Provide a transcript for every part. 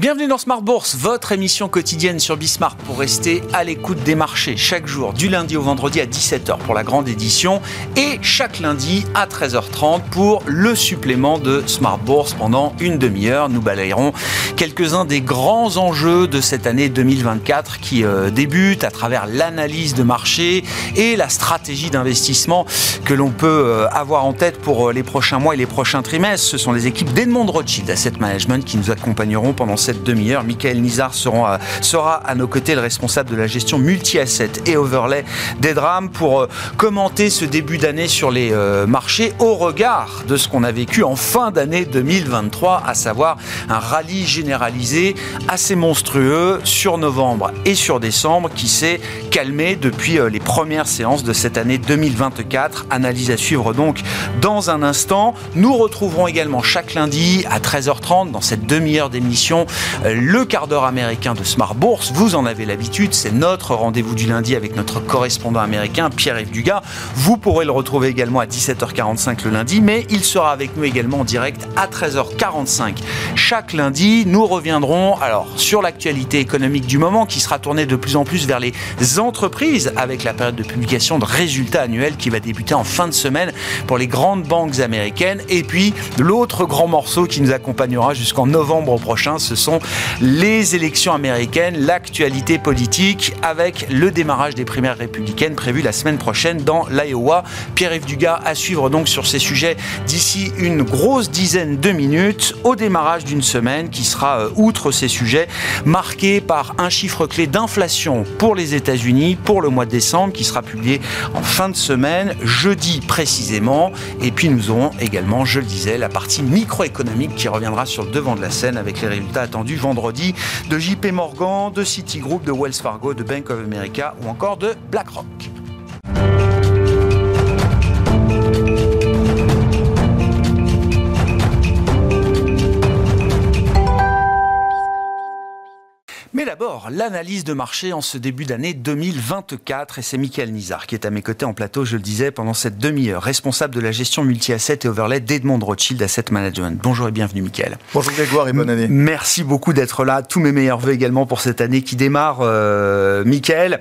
Bienvenue dans Smart Bourse, votre émission quotidienne sur Bismarck pour rester à l'écoute des marchés chaque jour, du lundi au vendredi à 17h pour la grande édition et chaque lundi à 13h30 pour le supplément de Smart Bourse pendant une demi-heure. Nous balayerons quelques-uns des grands enjeux de cette année 2024 qui euh, débute à travers l'analyse de marché et la stratégie d'investissement que l'on peut euh, avoir en tête pour euh, les prochains mois et les prochains trimestres. Ce sont les équipes d'Edmond Rothschild Asset Management qui nous accompagneront pendant cette demi-heure. Michael Nizar sera, à nos côtés, le responsable de la gestion multi-asset et overlay d'Edram, pour euh, commenter ce début d'année sur les euh, marchés au regard de ce qu'on a vécu en fin d'année 2023, à savoir un rallye généralisé assez monstrueux sur novembre et sur décembre qui s'est calmé depuis euh, les premières séances de cette année 2024. Analyse à suivre donc dans un instant. Nous retrouverons également chaque lundi à 13h30 dans cette demi-heure d'émission le quart d'heure américain de Smart Bourse. Vous en avez l'habitude, c'est notre rendez-vous du lundi avec notre correspondant américain, Pierre-Yves Dugas. Vous pourrez le retrouver également à 17h45 le lundi, mais il sera avec nous également en direct à 13h45 chaque lundi. Nous reviendrons alors sur l'actualité économique du moment qui sera tournée de plus en plus vers les entreprises avec la période de publication de résultats annuels qui va débuter en fin de semaine pour les grandes banques américaines. Et puis l'autre grand morceau qui nous accompagnera jusqu'en novembre prochain, ce sont les élections américaines, l'actualité politique avec le démarrage des primaires républicaines prévues la semaine prochaine dans l'Iowa. Pierre-Yves Dugas à suivre donc sur ces sujets d'ici une grosse dizaine de minutes au démarrage d'une semaine qui sera, euh, outre ces sujets, marquée par un chiffre clé d'inflation pour les États-Unis pour le mois de décembre qui sera publié en fin de semaine, jeudi précisément. Et puis nous aurons également, je le disais, la partie microéconomique qui reviendra sur le devant de la scène avec les résultats attendus vendredi de JP Morgan, de Citigroup, de Wells Fargo, de Bank of America ou encore de BlackRock. D'abord, l'analyse de marché en ce début d'année 2024. Et c'est Michael Nizar qui est à mes côtés en plateau, je le disais, pendant cette demi-heure, responsable de la gestion multi-asset et overlay d'Edmond Rothschild Asset Management. Bonjour et bienvenue, Michael. Bonjour Grégoire et bonne année. Merci beaucoup d'être là. Tous mes meilleurs voeux également pour cette année qui démarre, euh, Michael.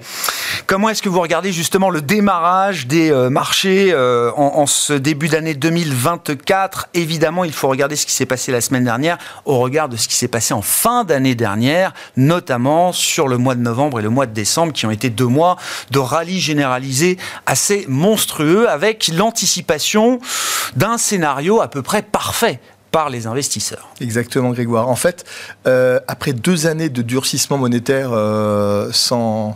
Comment est-ce que vous regardez justement le démarrage des euh, marchés euh, en, en, ce début d'année 2024 Évidemment, il faut regarder ce qui s'est passé la semaine dernière au regard de ce qui s'est passé en fin d'année dernière, notamment sur le mois de novembre et le mois de décembre, qui ont été deux mois de rallye généralisé assez monstrueux, avec l'anticipation d'un scénario à peu près parfait par les investisseurs. Exactement, Grégoire. En fait, euh, après deux années de durcissement monétaire euh, sans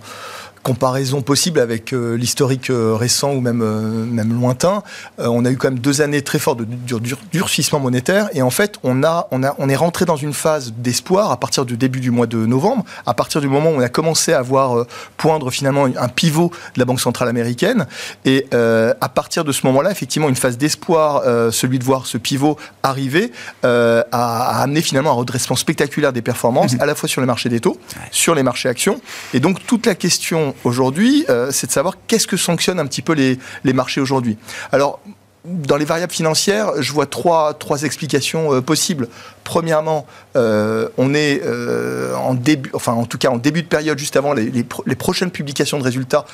comparaison possible avec euh, l'historique euh, récent ou même, euh, même lointain, on a eu quand même deux années très fortes de dur, dur, durcissement monétaire. Et en fait on, a, on, a, on est rentré dans une phase d'espoir à partir du début du mois de novembre, à partir du moment où on a commencé à voir poindre finalement un pivot de la Banque Centrale Américaine. Et à partir de ce moment-là, effectivement une phase d'espoir, celui de voir ce pivot arriver, a, a, amené finalement un redressement spectaculaire des performances, à la fois sur les marchés des taux, sur les marchés actions. Et donc toute la question aujourd'hui, euh, c'est de savoir qu'est-ce que sanctionnent un petit peu les, les marchés aujourd'hui. Alors, dans les variables financières, je vois trois, trois explications euh, possibles. Premièrement, euh, on est en début, enfin en tout cas en début de période, juste avant les, les prochaines publications de résultats,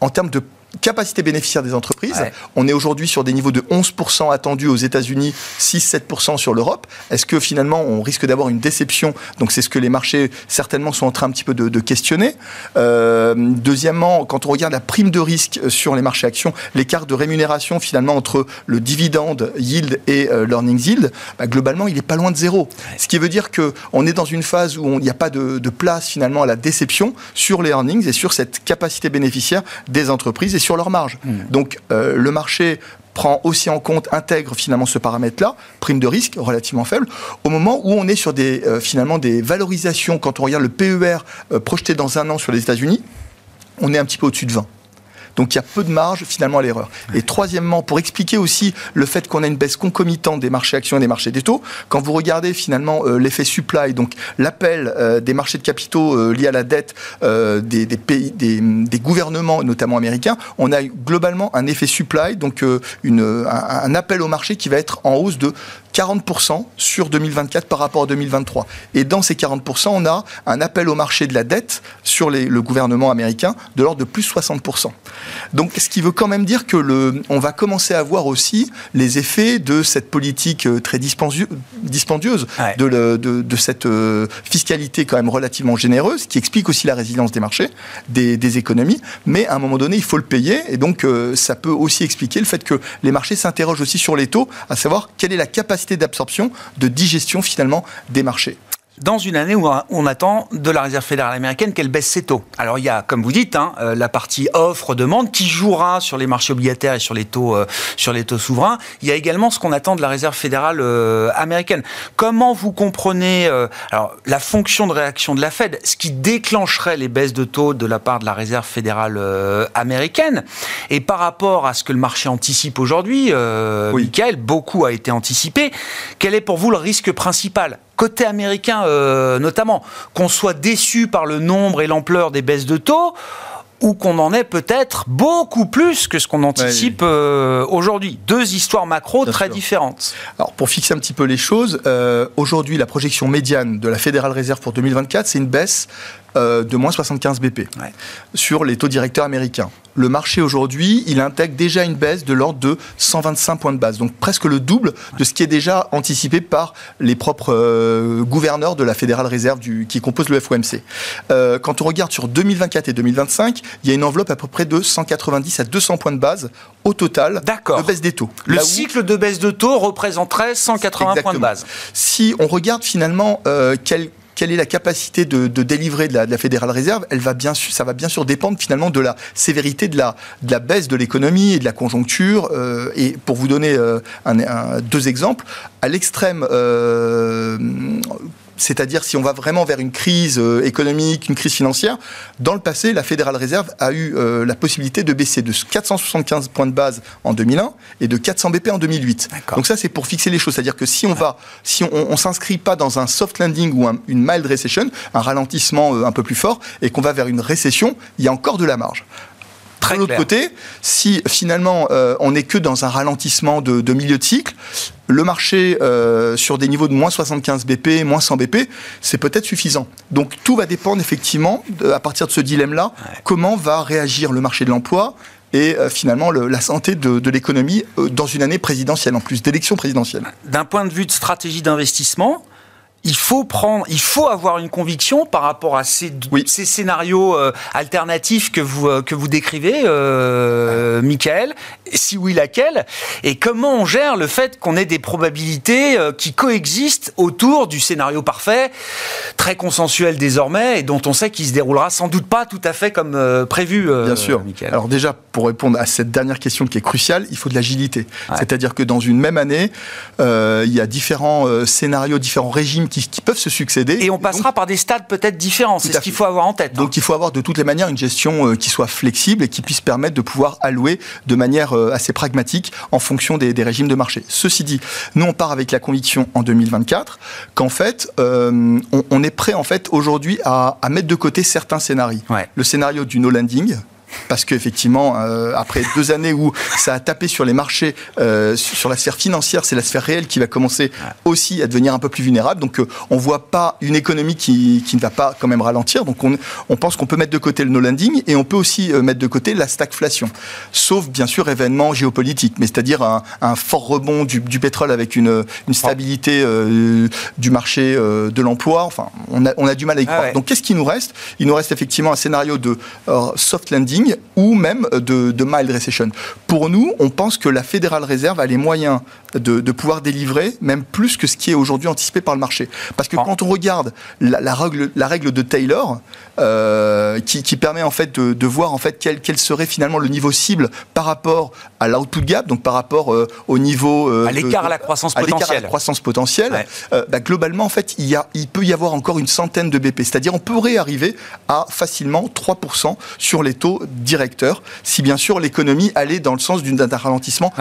en termes de capacité bénéficiaire des entreprises. Ouais. On est aujourd'hui sur des niveaux de 11% attendus aux États-Unis, 6-7% sur l'Europe. Est-ce que finalement on risque d'avoir une déception? Donc c'est ce que les marchés certainement sont en train un petit peu de, de questionner. Euh, deuxièmement, quand on regarde la prime de risque sur les marchés actions, l'écart de rémunération finalement entre le dividende yield et euh, l'earnings yield, bah, globalement il n'est pas loin de zéro. Ouais. Ce qui veut dire que on est dans une phase où il n'y a pas de, de place finalement à la déception sur les earnings et sur cette capacité bénéficiaire des entreprises sur leur marge. Mmh. Donc euh, le marché prend aussi en compte, intègre finalement ce paramètre-là, prime de risque relativement faible, au moment où on est sur des, euh, finalement des valorisations, quand on regarde le PER euh, projeté dans un an sur les États-Unis, on est un petit peu au-dessus de 20. Donc il y a peu de marge finalement à l'erreur. Et troisièmement, pour expliquer aussi le fait qu'on a une baisse concomitante des marchés actions et des marchés des taux, quand vous regardez finalement euh, l'effet supply, donc l'appel euh, des marchés de capitaux euh, liés à la dette des, pays, des, gouvernements, notamment américains, on a globalement un effet supply, donc une, un appel au marché qui va être en hausse de 40% sur 2024 par rapport à 2023. Et dans ces 40%, on a un appel au marché de la dette sur le gouvernement américain de l'ordre de plus 60%. Donc, ce qui veut quand même dire que le, on va commencer à voir aussi les effets de cette politique euh, très dispendieuse de, de, cette euh, fiscalité quand même relativement généreuse, qui explique aussi la résilience des marchés, des, économies. Mais à un moment donné, il faut le payer. Et donc, euh, ça peut aussi expliquer le fait que les marchés s'interrogent aussi sur les taux, à savoir quelle est la capacité d'absorption, de digestion finalement des marchés dans une année où on attend de la Réserve fédérale américaine qu'elle baisse ses taux. Alors il y a, comme vous dites, hein, euh, la partie offre-demande qui jouera sur les marchés obligataires et sur les taux, euh, sur les taux souverains. Il y a également ce qu'on attend de la Réserve fédérale euh, américaine. Comment vous comprenez alors la fonction de réaction de la Fed, ce qui déclencherait les baisses de taux de la part de la Réserve fédérale américaine, et par rapport à ce que le marché anticipe aujourd'hui, oui. Michael, beaucoup a été anticipé. Quel est pour vous le risque principal? Côté américain euh, notamment, qu'on soit déçu par le nombre et l'ampleur des baisses de taux, ou qu'on en ait peut-être beaucoup plus que ce qu'on anticipe euh, aujourd'hui. Deux histoires macro très différentes. Alors pour fixer un petit peu les choses, euh, aujourd'hui la projection médiane de la Fédérale Réserve pour 2024, c'est une baisse euh, de moins 75 BP sur les taux directeurs américains. Le marché aujourd'hui, il intègre déjà une baisse de l'ordre de 125 points de base, donc presque le double de ce qui est déjà anticipé par les propres euh, gouverneurs de la Fédérale Réserve du, qui compose le FOMC. Euh, quand on regarde sur 2024 et 2025, il y a une enveloppe à peu près de 190 à 200 points de base au total de baisse des taux. Le cycle de baisse de taux représenterait 180 points de base. Si on regarde finalement quel quelle est la capacité de, délivrer de la, Fédérale Réserve Elle va bien, ça va bien sûr dépendre finalement de la sévérité de la, de la baisse de l'économie et de la conjoncture. Euh, et pour vous donner euh, deux exemples, à l'extrême euh, c'est-à-dire si on va vraiment vers une crise euh, économique, une crise financière, dans le passé, la Fédérale Réserve a eu euh, la possibilité de baisser de 475 points de base en 2001 et de 400 BP en 2008. Donc ça, c'est pour fixer les choses. C'est-à-dire que si on va, si on, on s'inscrit pas dans un soft landing ou une mild recession, un ralentissement euh, un peu plus fort, et qu'on va vers une récession, il y a encore de la marge. De l'autre côté, si finalement on n'est que dans un ralentissement de, milieu de cycle, le marché euh, sur des niveaux de moins 75 BP, moins 100 BP, c'est peut-être suffisant. Donc tout va dépendre effectivement, à partir de ce dilemme-là, comment va réagir le marché de l'emploi et euh, finalement la santé de, de l'économie euh, dans une année présidentielle en plus, d'élection présidentielle. D'un point de vue de stratégie d'investissement, il faut prendre, il faut avoir une conviction par rapport à ces, ces scénarios euh, alternatifs que vous euh, que vous décrivez, euh, Michael. Si oui, laquelle Et comment on gère le fait qu'on ait des probabilités euh, qui coexistent autour du scénario parfait, très consensuel désormais, et dont on sait qu'il se déroulera sans doute pas tout à fait comme prévu. Bien sûr. Michael. Alors déjà, pour répondre à cette dernière question qui est cruciale, il faut de l'agilité. C'est-à-dire que dans une même année, il y a différents scénarios, différents régimes qui, peuvent se succéder. Et on passera par des stades peut-être différents, c'est ce qu'il faut avoir en tête. Donc il faut avoir de toutes les manières une gestion euh, qui soit flexible et qui puisse permettre de pouvoir allouer de manière euh, assez pragmatique en fonction des, régimes de marché. Ceci dit, nous on part avec la conviction en 2024 qu'en fait euh, on, est prêt en fait aujourd'hui à, mettre de côté certains scénarios. Le scénario du no landing, parce qu'effectivement, euh, après deux années où ça a tapé sur les marchés, euh, sur la sphère financière, c'est la sphère réelle qui va commencer aussi à devenir un peu plus vulnérable. Donc euh, on voit pas une économie qui, qui, ne va pas quand même ralentir. Donc on, on pense qu'on peut mettre de côté le no-landing et on peut aussi mettre de côté la stagflation. Sauf bien sûr événements géopolitiques, mais c'est-à-dire un, un, fort rebond du, du, pétrole avec une, une stabilité du marché de l'emploi. Enfin, on a, on a, du mal à y ah croire. Donc qu'est-ce qui nous reste? Il nous reste effectivement un scénario de soft landing ou même de, de, mild recession. Pour nous, on pense que la Fédérale Réserve a les moyens de, de pouvoir délivrer même plus que ce qui est aujourd'hui anticipé par le marché. Parce que ah. quand on regarde la, la, règle, la règle de Taylor, euh, qui, qui, permet en fait de, de voir en fait quel, quel, serait finalement le niveau cible par rapport à l'output gap, donc par rapport euh, au niveau euh, à l'écart à la croissance potentielle. À la croissance potentielle. Bah, globalement, en fait, il, y a, il peut y avoir encore une centaine de BP. C'est-à-dire, on pourrait arriver à facilement 3% sur les taux directeurs si bien sûr l'économie allait dans le sens d'un ralentissement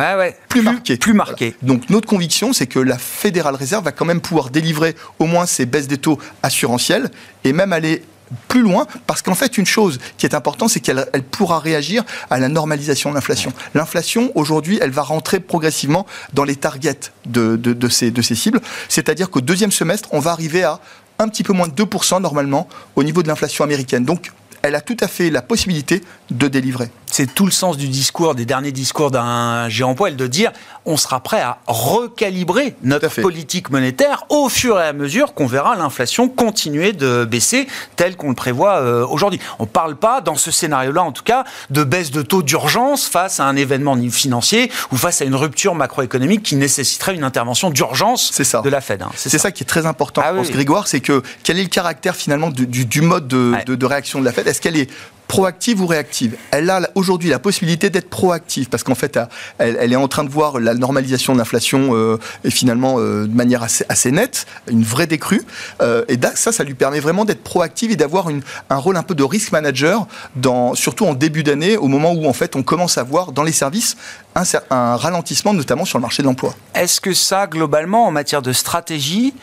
plus, marqué. Plus marqué. Donc notre conviction, c'est que la Fédérale Réserve va quand même pouvoir délivrer au moins ces baisses des taux assurantiels et même aller plus loin, parce qu'en fait, une chose qui est importante, c'est qu'elle pourra réagir à la normalisation de l'inflation. L'inflation, aujourd'hui, elle va rentrer progressivement dans les targets de, de, ces, de ces cibles, c'est-à-dire qu'au deuxième semestre, on va arriver à un petit peu moins de 2% normalement au niveau de l'inflation américaine. Donc, elle a tout à fait la possibilité de délivrer. C'est tout le sens du discours, des derniers discours d'un géant poil, de dire on sera prêt à recalibrer notre politique monétaire au fur et à mesure qu'on verra l'inflation continuer de baisser tel qu'on le prévoit euh, aujourd'hui. On ne parle pas, dans ce scénario-là en tout cas, de baisse de taux d'urgence face à un événement financier ou face à une rupture macroéconomique qui nécessiterait une intervention d'urgence de la Fed. Hein. C'est ça. qui est très important, ah, Grégoire, c'est que quel est le caractère finalement du, mode de réaction de la Fed? Est-ce qu'elle est proactive ou réactive? Elle a aujourd'hui la possibilité d'être proactive parce qu'en fait, elle, est en train de voir la normalisation de l'inflation euh, et finalement euh, de manière assez, nette, une vraie décrue. Euh, et ça, ça lui permet vraiment d'être proactive et d'avoir un rôle un peu de risk manager, dans, surtout en début d'année, au moment où en fait on commence à voir dans les services un, ralentissement, notamment sur le marché de l'emploi. Est-ce que ça, globalement, en matière de stratégie,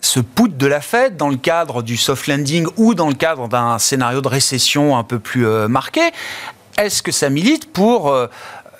ce put de la Fed dans le cadre du soft landing ou dans le cadre d'un scénario de récession un peu plus euh, marqué, est-ce que ça milite pour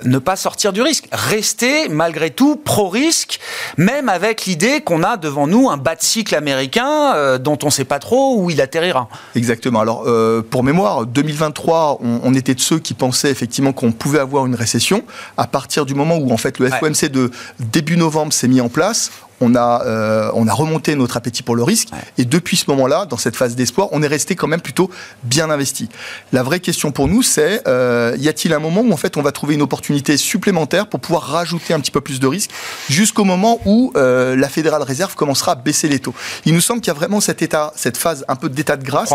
ne pas sortir du risque, rester malgré tout pro-risque, même avec l'idée qu'on a devant nous un bas de cycle américain euh, dont on ne sait pas trop où il atterrira. Exactement. Alors, pour mémoire, 2023, on, était de ceux qui pensaient effectivement qu'on pouvait avoir une récession. À partir du moment où en fait le FOMC de début novembre s'est mis en place, on a, euh, on a remonté notre appétit pour le risque. Et depuis ce moment-là, dans cette phase d'espoir, on est resté quand même plutôt bien investi. La vraie question pour nous, c'est euh, y a-t-il un moment où en fait on va trouver une opportunité supplémentaire pour pouvoir rajouter un petit peu plus de risque jusqu'au moment où euh, la Fédérale Réserve commencera à baisser les taux? Il nous semble qu'il y a vraiment cet état, cette phase un peu d'état de grâce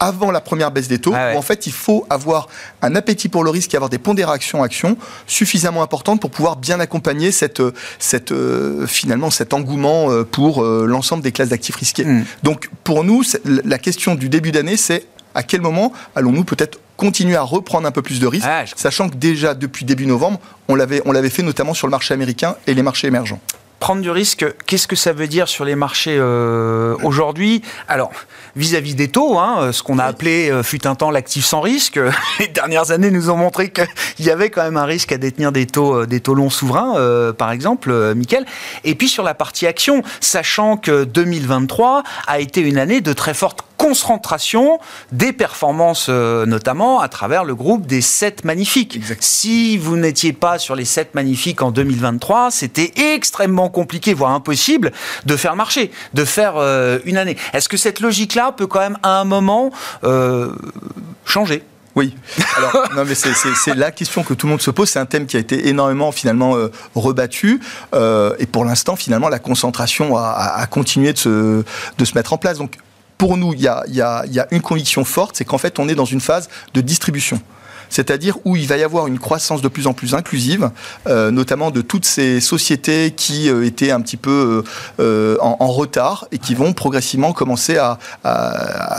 avant la première baisse des taux, où en fait il faut avoir un appétit pour le risque et avoir des pondérations actions suffisamment importantes pour pouvoir bien accompagner cette, cette finalement cette engouement euh, pour euh, l'ensemble des classes d'actifs risqués. Hmm. Donc pour nous, la question du début d'année, c'est à quel moment allons-nous peut-être continuer à reprendre un peu plus de risques, ah, sachant que déjà depuis début novembre, on l'avait, on l'avait fait notamment sur le marché américain et les marchés émergents prendre du risque, qu'est-ce que ça veut dire sur les marchés euh, aujourd'hui? Alors, vis-à-vis des taux, hein, ce qu'on a appelé fut un temps l'actif sans risque, les dernières années nous ont montré qu'il y avait quand même un risque à détenir des taux, des taux longs souverains, par exemple, Mickaël. Et puis sur la partie action, sachant que 2023 a été une année de très forte concentration des performances, euh, notamment à travers le groupe des 7 magnifiques. Si vous n'étiez pas sur les 7 magnifiques en 2023, c'était extrêmement compliqué, voire impossible, de faire marcher, de faire euh, une année. Est-ce que cette logique-là peut quand même, à un moment, euh, changer? Oui. Alors, non, mais c'est la question que tout le monde se pose. C'est un thème qui a été énormément finalement rebattu. et pour l'instant, finalement, la concentration a, a, continué de se, de se mettre en place. Donc, pour nous, il y a, une conviction forte, c'est qu'en fait, on est dans une phase de distribution c'est-à-dire où il va y avoir une croissance de plus en plus inclusive, euh, notamment de toutes ces sociétés qui euh, étaient un petit peu euh, en, retard et qui vont progressivement commencer à,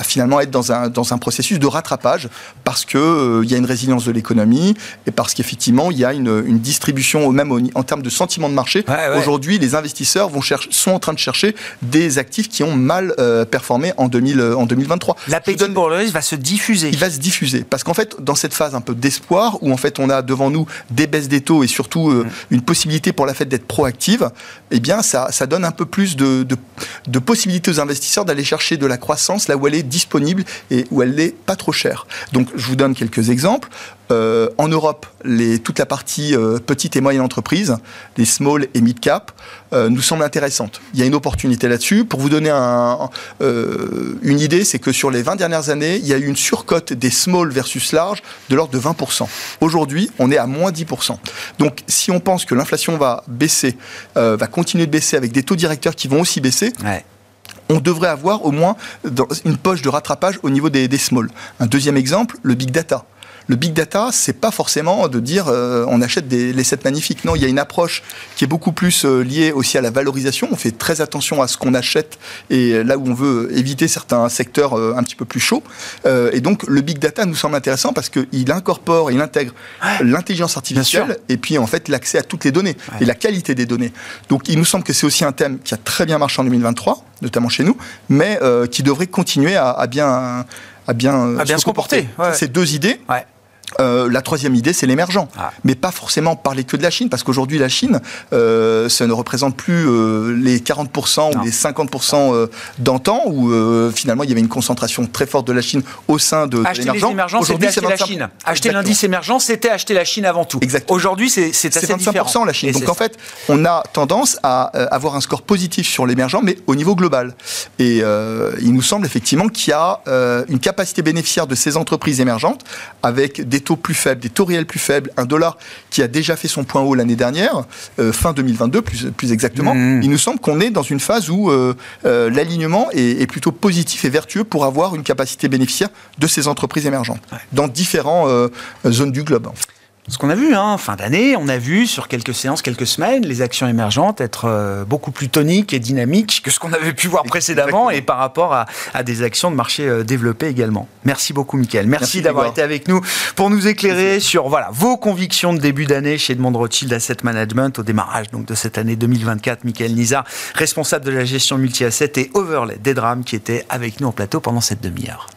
finalement être dans un, dans un processus de rattrapage parce qu'il il y a une résilience de l'économie et parce qu'effectivement il y a une, une distribution, même en termes de sentiment de marché. Aujourd'hui, les investisseurs vont chercher, sont en train de chercher des actifs qui ont mal performé en, 2000, en 2023. L'appétit pour le risque va se diffuser. Il va se diffuser parce qu'en fait, dans cette phase un peu d'espoir, où en fait on a devant nous des baisses des taux et surtout euh, mm. une possibilité pour la Fed d'être proactive, eh bien ça, ça donne un peu plus de, de, possibilités aux investisseurs d'aller chercher de la croissance là où elle est disponible et où elle n'est pas trop chère. Donc je vous donne quelques exemples. Euh, en Europe, les, toute la partie euh, petite et moyenne entreprise, les small et mid cap, euh, nous semble intéressante. Il y a une opportunité là-dessus. Pour vous donner un, une idée, c'est que sur les 20 dernières années, il y a eu une surcote des small versus large de l'ordre de 20%. Aujourd'hui, on est à moins 10%. Donc, si on pense que l'inflation va baisser, va continuer de baisser avec des taux directeurs qui vont aussi baisser, on devrait avoir au moins une poche de rattrapage au niveau des, des small. Un deuxième exemple, le big data. Le big data, c'est pas forcément de dire euh, on achète des, les 7 magnifiques. Non, il y a une approche qui est beaucoup plus euh, liée aussi à la valorisation. On fait très attention à ce qu'on achète et là où on veut éviter certains secteurs un petit peu plus chauds. et donc, le big data nous semble intéressant parce qu'il incorpore, il intègre l'intelligence artificielle et puis en fait l'accès à toutes les données et la qualité des données. Donc, il nous semble que c'est aussi un thème qui a très bien marché en 2023, notamment chez nous, mais qui devrait continuer à, bien à bien, à bien se, comporter. Ces deux idées. Euh, la troisième idée, c'est l'émergent. Ah. Mais pas forcément parler que de la Chine, parce qu'aujourd'hui, la Chine, euh, ça ne représente plus euh, les 40% ou les 50% d'antan, où finalement, il y avait une concentration très forte de la Chine au sein de, acheter l'émergent. les émergents, c'était acheter la Chine. Acheter l'indice émergent, c'était acheter la Chine avant tout. Aujourd'hui, c'est assez 25% la Chine. Donc en fait, on a tendance à avoir un score positif sur l'émergent, mais au niveau global. Et il nous semble effectivement qu'il y a une capacité bénéficiaire de ces entreprises émergentes avec des taux plus faibles, des taux réels plus faibles, un dollar qui a déjà fait son point haut l'année dernière, euh, fin 2022 plus, plus exactement, mmh. il nous semble qu'on est dans une phase où euh, euh, l'alignement est, plutôt positif et vertueux pour avoir une capacité bénéficiaire de ces entreprises émergentes dans différentes zones du globe. Ce qu'on a vu, hein, fin d'année, on a vu sur quelques séances, quelques semaines, les actions émergentes être euh, beaucoup plus toniques et dynamiques que ce qu'on avait pu voir précédemment et par rapport à, des actions de marché euh, développées également. Merci beaucoup, Mickaël. Merci, d'avoir été avec nous pour nous éclairer sur voilà, vos convictions de début d'année chez Edmond Rothschild Asset Management au démarrage donc, de cette année 2024. Mickaël Nizar, responsable de la gestion multi-asset et overlay des drames qui était avec nous en plateau pendant cette demi-heure.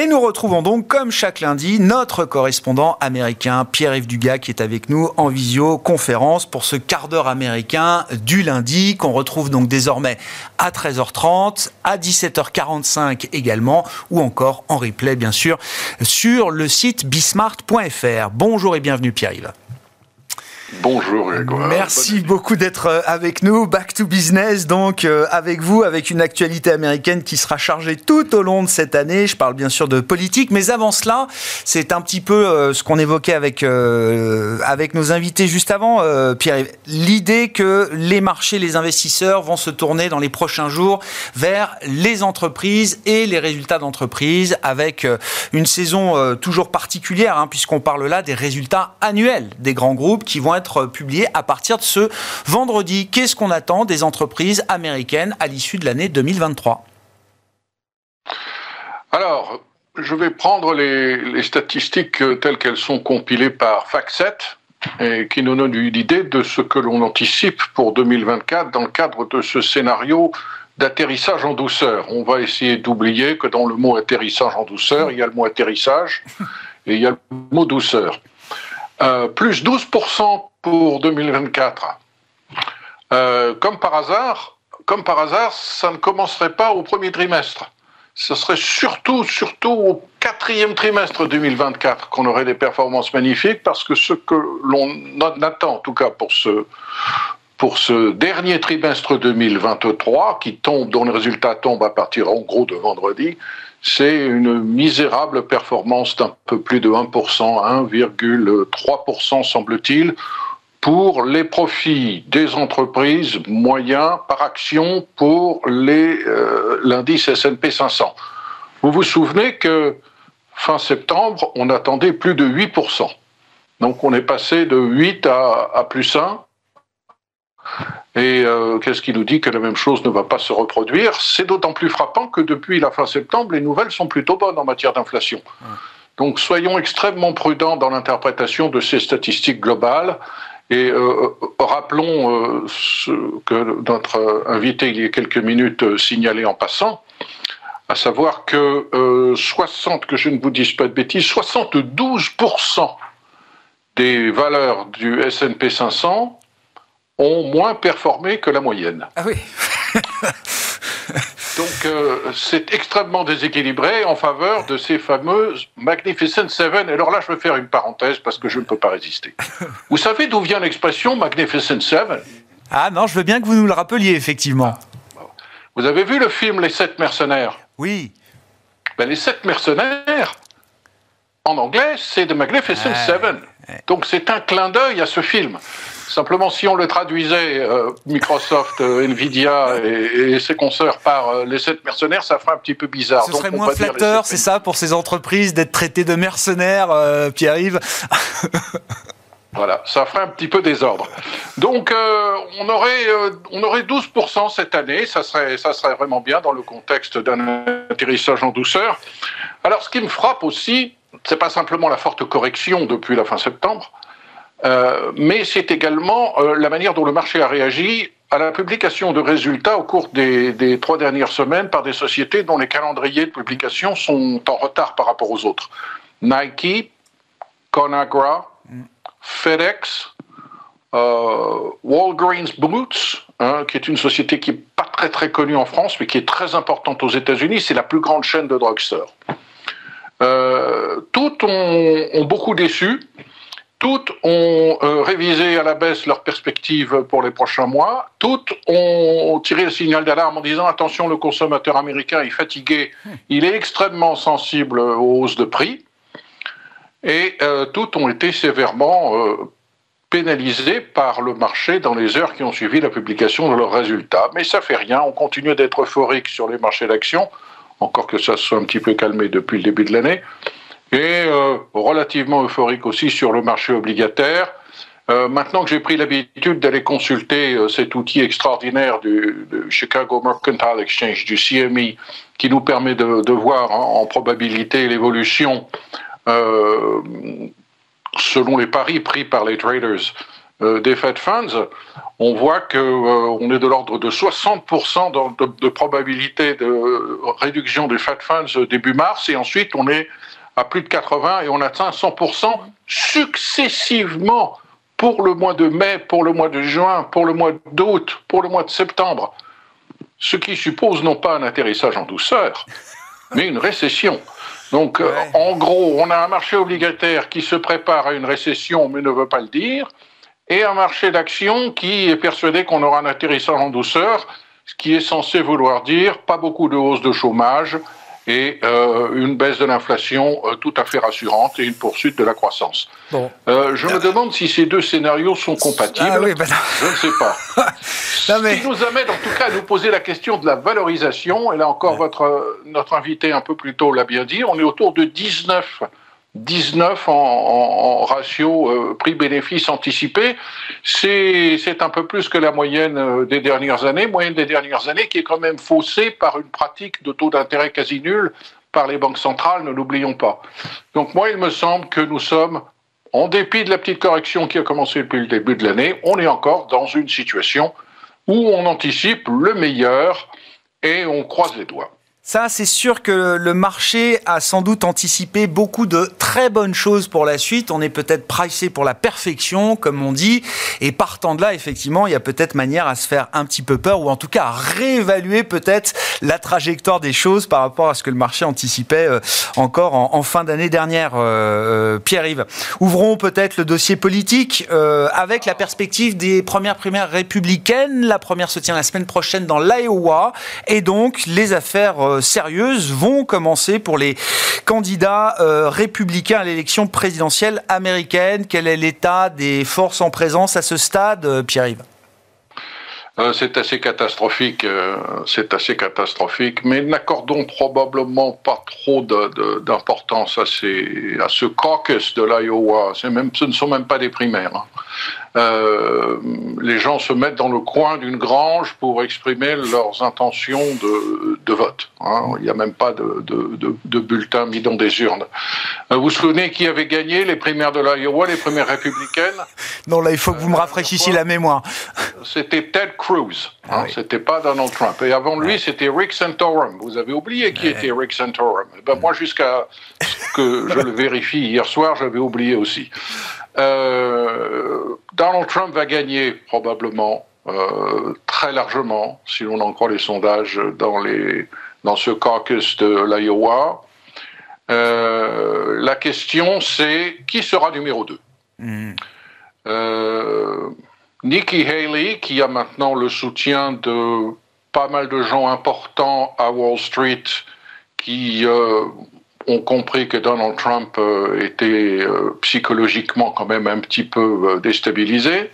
Et nous retrouvons donc, comme chaque lundi, notre correspondant américain, Pierre-Yves Dugas, qui est avec nous en visioconférence pour ce quart d'heure américain du lundi, qu'on retrouve donc désormais à 13h30, à 17h45 également, ou encore en replay, bien sûr, sur le site bismart.fr. Bonjour et bienvenue, Pierre-Yves. Bonjour Grégoire. Merci beaucoup d'être euh, avec nous. Back to business, donc euh, avec vous, avec une actualité américaine qui sera chargée tout au long de cette année. Je parle bien sûr de politique, mais avant cela, c'est un petit peu euh, ce qu'on évoquait avec, avec nos invités juste avant, Pierre. L'idée que les marchés, les investisseurs vont se tourner dans les prochains jours vers les entreprises et les résultats d'entreprises avec une saison toujours particulière, hein, puisqu'on parle là des résultats annuels des grands groupes qui vont être publié à partir de ce vendredi. Qu'est-ce qu'on attend des entreprises américaines à l'issue de l'année 2023 Alors, je vais prendre les, statistiques telles qu'elles sont compilées par FactSet et qui nous donnent une idée de ce que l'on anticipe pour 2024 dans le cadre de ce scénario d'atterrissage en douceur. On va essayer d'oublier que dans le mot atterrissage en douceur, il y a le mot atterrissage et il y a le mot douceur. Euh, plus 12% pour 2024. Euh, comme par hasard, comme par hasard, ça ne commencerait pas au premier trimestre. Ce serait surtout, surtout au quatrième trimestre 2024 qu'on aurait des performances magnifiques, parce que ce que l'on attend, en tout cas pour ce, pour ce dernier trimestre 2023, qui tombe, dont les résultats tombent à partir en gros de vendredi, c'est une misérable performance d'un peu plus de 1%, 1,3% semble-t-il, pour les profits des entreprises moyens par action pour euh, l'indice S&P 500. Vous vous souvenez que fin septembre, on attendait plus de 8%. Donc on est passé de 8 à, plus 1. Et euh, qu'est-ce qui nous dit que la même chose ne va pas se reproduire? C'est d'autant plus frappant que depuis la fin septembre, les nouvelles sont plutôt bonnes en matière d'inflation. Donc soyons extrêmement prudents dans l'interprétation de ces statistiques globales. Et euh, rappelons euh, ce que notre invité il y a quelques minutes euh, signalait en passant, à savoir que 60, que je ne vous dise pas de bêtises, 72% des valeurs du S&P 500 ont moins performé que la moyenne. Ah oui Donc euh, c'est extrêmement déséquilibré en faveur de ces fameuses Magnificent Seven. Alors là, je vais faire une parenthèse parce que je ne peux pas résister. Vous savez d'où vient l'expression Magnificent Seven? Ah non, je veux bien que vous nous le rappeliez, effectivement. Vous avez vu le film Les Sept Mercenaires? Oui. Ben, les Sept Mercenaires, en anglais, c'est The Magnificent Seven. Donc c'est un clin d'œil à ce film. Simplement, si on le traduisait, Microsoft, Nvidia et, ses consoeurs par les sept mercenaires, ça ferait un petit peu bizarre. Ce serait moins flatteur, c'est ça, pour ces entreprises d'être traitées de mercenaires, Pierre-Yves Voilà, ça ferait un petit peu désordre. Donc, euh, on, aurait, euh, on aurait 12% cette année, ça serait, ça serait vraiment bien dans le contexte d'un atterrissage en douceur. Alors, ce qui me frappe aussi, c'est pas simplement la forte correction depuis la fin septembre, euh, mais c'est également la manière dont le marché a réagi à la publication de résultats au cours des, trois dernières semaines par des sociétés dont les calendriers de publication sont en retard par rapport aux autres. Nike, Conagra, FedEx, euh, Walgreens Boots, hein, qui est une société qui n'est pas très très connue en France, mais qui est très importante aux États-Unis. C'est la plus grande chaîne de drugstores. Euh, toutes ont, beaucoup déçu. Toutes ont euh, révisé à la baisse leurs perspectives pour les prochains mois. Toutes ont tiré le signal d'alarme en disant attention, le consommateur américain est fatigué, il est extrêmement sensible aux hausses de prix. Et euh, toutes ont été sévèrement euh, pénalisées par le marché dans les heures qui ont suivi la publication de leurs résultats. Mais ça fait rien, on continue d'être euphorique sur les marchés d'actions, encore que ça se soit un petit peu calmé depuis le début de l'année, et euh, relativement euphorique aussi sur le marché obligataire. maintenant que j'ai pris l'habitude d'aller consulter cet outil extraordinaire du, Chicago Mercantile Exchange, du CME, qui nous permet de, voir en probabilité l'évolution euh, selon les paris pris par les traders euh, des Fed Funds, on voit qu'on euh, est de l'ordre de 60% de, de, probabilité de réduction des Fed Funds début mars, et ensuite on est à plus de 80 et on atteint 100% successivement pour le mois de mai, pour le mois de juin, pour le mois d'août, pour le mois de septembre. Ce qui suppose non pas un atterrissage en douceur, mais une récession. Donc, euh, en gros, on a un marché obligataire qui se prépare à une récession mais ne veut pas le dire, et un marché d'action qui est persuadé qu'on aura un atterrissage en douceur, ce qui est censé vouloir dire pas beaucoup de hausse de chômage, et euh, une baisse de l'inflation euh, tout à fait rassurante et une poursuite de la croissance. Bon. Euh, je me demande si ces deux scénarios sont compatibles. Ah oui, ben je ne sais pas. non, mais... Ce qui nous amène en tout cas à nous poser la question de la valorisation. Et là encore, votre, notre invité un peu plus tôt l'a bien dit, on est autour de 19 19 en, ratio euh, prix-bénéfice anticipé. C'est un peu plus que la moyenne euh, des dernières années, moyenne des dernières années qui est quand même faussée par une pratique de taux d'intérêt quasi nul par les banques centrales, ne l'oublions pas. Donc moi, il me semble que nous sommes, en dépit de la petite correction qui a commencé depuis le début de l'année, on est encore dans une situation où on anticipe le meilleur et on croise les doigts. Ça, c'est sûr que le marché a sans doute anticipé beaucoup de très bonnes choses pour la suite. On est peut-être pricé pour la perfection, comme on dit. Et partant de là, effectivement, il y a peut-être manière à se faire un petit peu peur, ou en tout cas à réévaluer peut-être la trajectoire des choses par rapport à ce que le marché anticipait euh, encore en, fin d'année dernière. Euh, euh, Pierre-Yves, ouvrons peut-être le dossier politique avec la perspective des premières primaires républicaines. La première se tient la semaine prochaine dans l'Iowa. Et donc, les affaires sérieuses vont commencer pour les candidats euh, républicains à l'élection présidentielle américaine. Quel est l'état des forces en présence à ce stade, euh, Pierre-Yves? Euh, c'est assez catastrophique, c'est assez catastrophique, mais n'accordons probablement pas trop d'importance à, ce caucus de l'Iowa. Ce ne sont même pas des primaires. Euh, les gens se mettent dans le coin d'une grange pour exprimer leurs intentions de, de vote. Hein. Il n'y a même pas de, de, de, bulletin mis dans des urnes. Euh, vous vous souvenez qui avait gagné les primaires de l'Iowa, les primaires républicaines? Non, là, il faut que vous me rafraîchissiez la mémoire. C'était Ted Cruz. Hein, ah C'était pas Donald Trump. Et avant lui, c'était Rick Santorum. Vous avez oublié qui était Rick Santorum. Eh ben, moi, jusqu'à ce que je le vérifie hier soir, j'avais oublié aussi. Euh, Donald Trump va gagner probablement euh, très largement, si l'on en croit les sondages, dans, les, dans ce caucus de l'Iowa. Euh, la question, c'est qui sera numéro 2 hmm. Nikki Haley, qui a maintenant le soutien de pas mal de gens importants à Wall Street, qui ont compris que Donald Trump euh, était euh, psychologiquement quand même un petit peu euh, déstabilisé.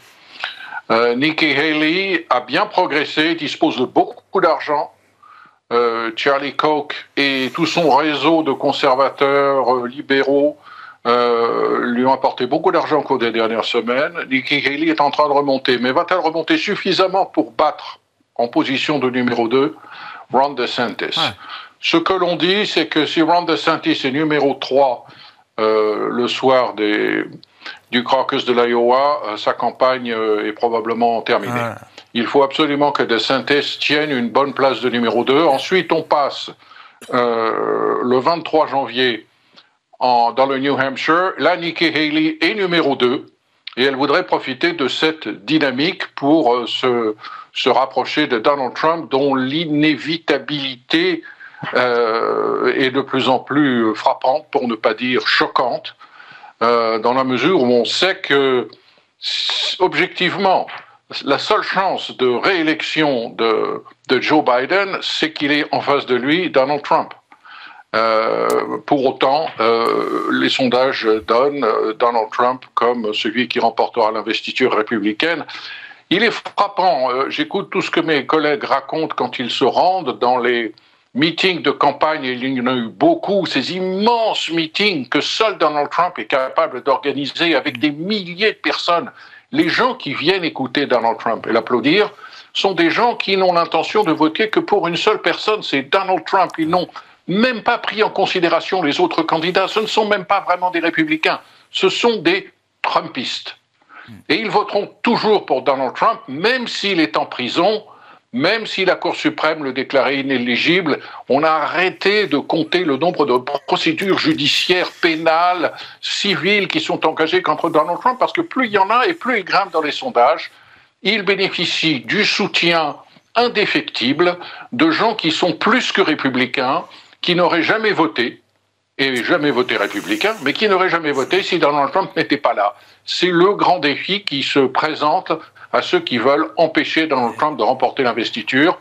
Nikki Haley a bien progressé, dispose de beaucoup d'argent. Charlie Koch et tout son réseau de conservateurs libéraux lui ont apporté beaucoup d'argent au cours des dernières semaines. Nikki Haley est en train de remonter, mais va-t-elle remonter suffisamment pour battre en position de numéro 2 Ron DeSantis? Ce que l'on dit, c'est que si Ron DeSantis est numéro 3 euh, le soir des, du caucus de l'Iowa, euh, sa campagne euh, est probablement terminée. Il faut absolument que DeSantis tienne une bonne place de numéro 2. Ensuite, on passe le 23 janvier en, dans le New Hampshire. Là, Nikki Haley est numéro 2 et elle voudrait profiter de cette dynamique pour se se rapprocher de Donald Trump, dont l'inévitabilité euh, est de plus en plus frappante, pour ne pas dire choquante, euh, dans la mesure où on sait que, objectivement, la seule chance de réélection de, de Joe Biden, c'est qu'il est en face de lui Donald Trump. Euh, pour autant, les sondages donnent Donald Trump comme celui qui remportera l'investiture républicaine. Il est frappant, j'écoute tout ce que mes collègues racontent quand ils se rendent dans les meetings de campagne, il y en a eu beaucoup, ces immenses meetings que seul Donald Trump est capable d'organiser avec des milliers de personnes. Les gens qui viennent écouter Donald Trump et l'applaudir sont des gens qui n'ont l'intention de voter que pour une seule personne, c'est Donald Trump. Ils n'ont même pas pris en considération les autres candidats. Ce ne sont même pas vraiment des républicains, ce sont des Trumpistes. Et ils voteront toujours pour Donald Trump, même s'il est en prison, même si la Cour suprême le déclarait inéligible. On a arrêté de compter le nombre de procédures judiciaires, pénales, civiles qui sont engagées contre Donald Trump, parce que plus il y en a et plus il grimpe dans les sondages. Il bénéficie du soutien indéfectible de gens qui sont plus que républicains, qui n'auraient jamais voté, et jamais voté républicain, mais qui n'auraient jamais voté si Donald Trump n'était pas là. C'est le grand défi qui se présente à ceux qui veulent empêcher Donald Trump de remporter l'investiture.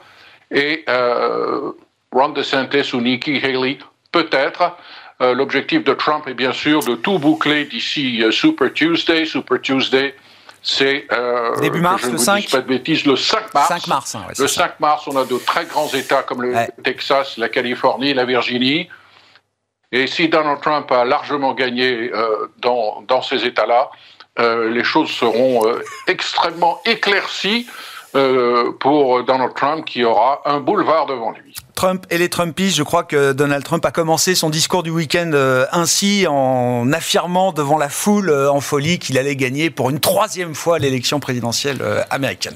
Et euh, Ron DeSantis ou Nikki Haley, peut-être. Euh, l'objectif de Trump est bien sûr de tout boucler d'ici euh, Super Tuesday. Super Tuesday, c'est euh, début mars, je le 5. Pas de bêtises, le 5 mars. 5 mars, hein, ouais, le ça. 5 mars, on a de très grands États comme le Ouais. Texas, la Californie, la Virginie. Et si Donald Trump a largement gagné euh, dans, dans ces États-là, euh, les choses seront euh, extrêmement éclaircies euh, pour Donald Trump qui aura un boulevard devant lui. Trump et les Trumpistes, je crois que Donald Trump a commencé son discours du week-end ainsi en affirmant devant la foule en folie qu'il allait gagner pour une troisième fois l'élection présidentielle américaine.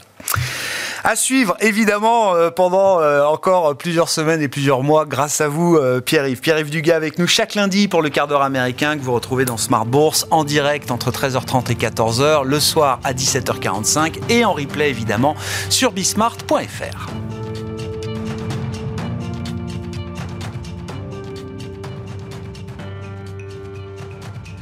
À suivre, évidemment, euh, pendant euh, encore plusieurs semaines et plusieurs mois, grâce à vous, euh, Pierre-Yves. Pierre-Yves Dugas avec nous chaque lundi pour le quart d'heure américain que vous retrouvez dans Smart Bourse en direct entre 13h30 et 14h, le soir à 17h45 et en replay, évidemment, sur bismart.fr.